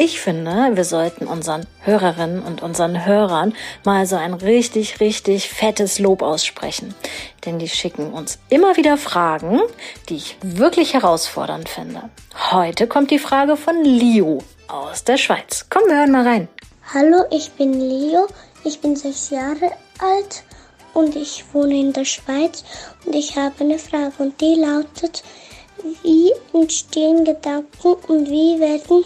Ich finde, wir sollten unseren Hörerinnen und unseren Hörern mal so ein richtig, richtig fettes Lob aussprechen. Denn die schicken uns immer wieder Fragen, die ich wirklich herausfordernd finde. Heute kommt die Frage von Leo aus der Schweiz. Komm, wir hören mal rein. Hallo, ich bin Leo. Ich bin sechs Jahre alt und ich wohne in der Schweiz und ich habe eine Frage und die lautet, wie entstehen Gedanken und wie werden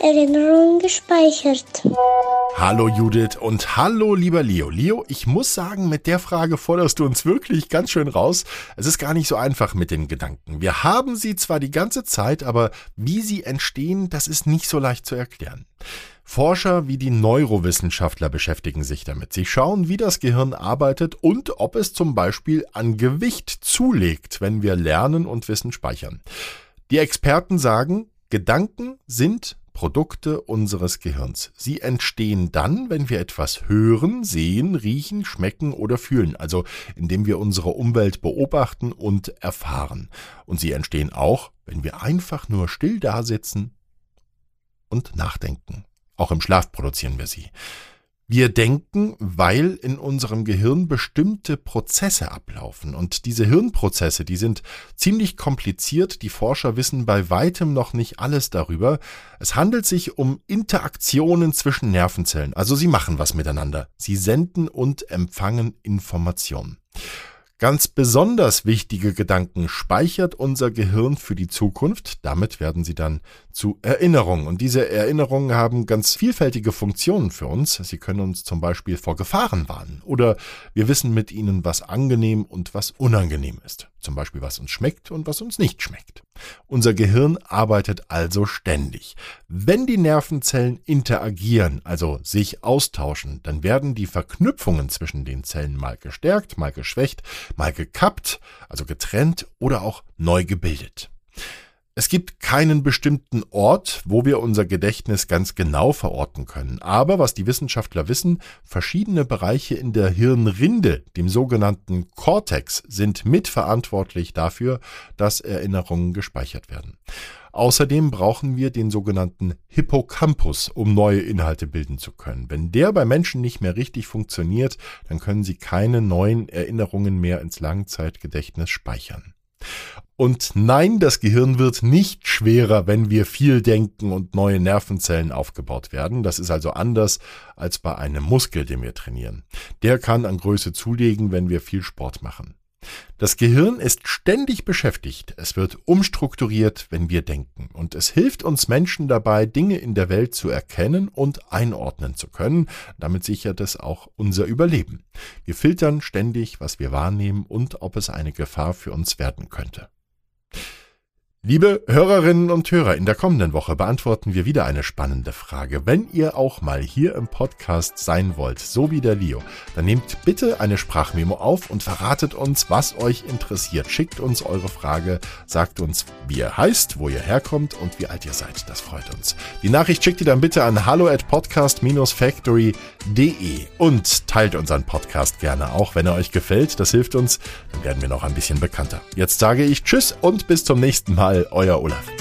Erinnerungen gespeichert. Hallo Judith und hallo lieber Leo. Leo, ich muss sagen, mit der Frage forderst du uns wirklich ganz schön raus. Es ist gar nicht so einfach mit den Gedanken. Wir haben sie zwar die ganze Zeit, aber wie sie entstehen, das ist nicht so leicht zu erklären. Forscher wie die Neurowissenschaftler beschäftigen sich damit. Sie schauen, wie das Gehirn arbeitet und ob es zum Beispiel an Gewicht zulegt, wenn wir lernen und Wissen speichern. Die Experten sagen, Gedanken sind Produkte unseres Gehirns. Sie entstehen dann, wenn wir etwas hören, sehen, riechen, schmecken oder fühlen, also indem wir unsere Umwelt beobachten und erfahren. Und sie entstehen auch, wenn wir einfach nur still dasitzen und nachdenken. Auch im Schlaf produzieren wir sie. Wir denken, weil in unserem Gehirn bestimmte Prozesse ablaufen. Und diese Hirnprozesse, die sind ziemlich kompliziert. Die Forscher wissen bei weitem noch nicht alles darüber. Es handelt sich um Interaktionen zwischen Nervenzellen. Also sie machen was miteinander. Sie senden und empfangen Informationen. Ganz besonders wichtige Gedanken speichert unser Gehirn für die Zukunft. Damit werden sie dann zu Erinnerungen. Und diese Erinnerungen haben ganz vielfältige Funktionen für uns. Sie können uns zum Beispiel vor Gefahren warnen. Oder wir wissen mit ihnen, was angenehm und was unangenehm ist. Zum Beispiel, was uns schmeckt und was uns nicht schmeckt. Unser Gehirn arbeitet also ständig. Wenn die Nervenzellen interagieren, also sich austauschen, dann werden die Verknüpfungen zwischen den Zellen mal gestärkt, mal geschwächt, mal gekappt, also getrennt oder auch neu gebildet. Es gibt keinen bestimmten Ort, wo wir unser Gedächtnis ganz genau verorten können. Aber was die Wissenschaftler wissen, verschiedene Bereiche in der Hirnrinde, dem sogenannten Cortex, sind mitverantwortlich dafür, dass Erinnerungen gespeichert werden. Außerdem brauchen wir den sogenannten Hippocampus, um neue Inhalte bilden zu können. Wenn der bei Menschen nicht mehr richtig funktioniert, dann können sie keine neuen Erinnerungen mehr ins Langzeitgedächtnis speichern. Und nein, das Gehirn wird nicht schwerer, wenn wir viel denken und neue Nervenzellen aufgebaut werden. Das ist also anders als bei einem Muskel, den wir trainieren. Der kann an Größe zulegen, wenn wir viel Sport machen. Das Gehirn ist ständig beschäftigt, es wird umstrukturiert, wenn wir denken, und es hilft uns Menschen dabei, Dinge in der Welt zu erkennen und einordnen zu können, damit sichert es auch unser Überleben. Wir filtern ständig, was wir wahrnehmen und ob es eine Gefahr für uns werden könnte. Liebe Hörerinnen und Hörer, in der kommenden Woche beantworten wir wieder eine spannende Frage. Wenn ihr auch mal hier im Podcast sein wollt, so wie der Leo, dann nehmt bitte eine Sprachmemo auf und verratet uns, was euch interessiert. Schickt uns eure Frage, sagt uns, wie ihr heißt, wo ihr herkommt und wie alt ihr seid. Das freut uns. Die Nachricht schickt ihr dann bitte an hallo at podcast-factory.de und teilt unseren Podcast gerne auch, wenn er euch gefällt. Das hilft uns, dann werden wir noch ein bisschen bekannter. Jetzt sage ich Tschüss und bis zum nächsten Mal. Euer Olaf.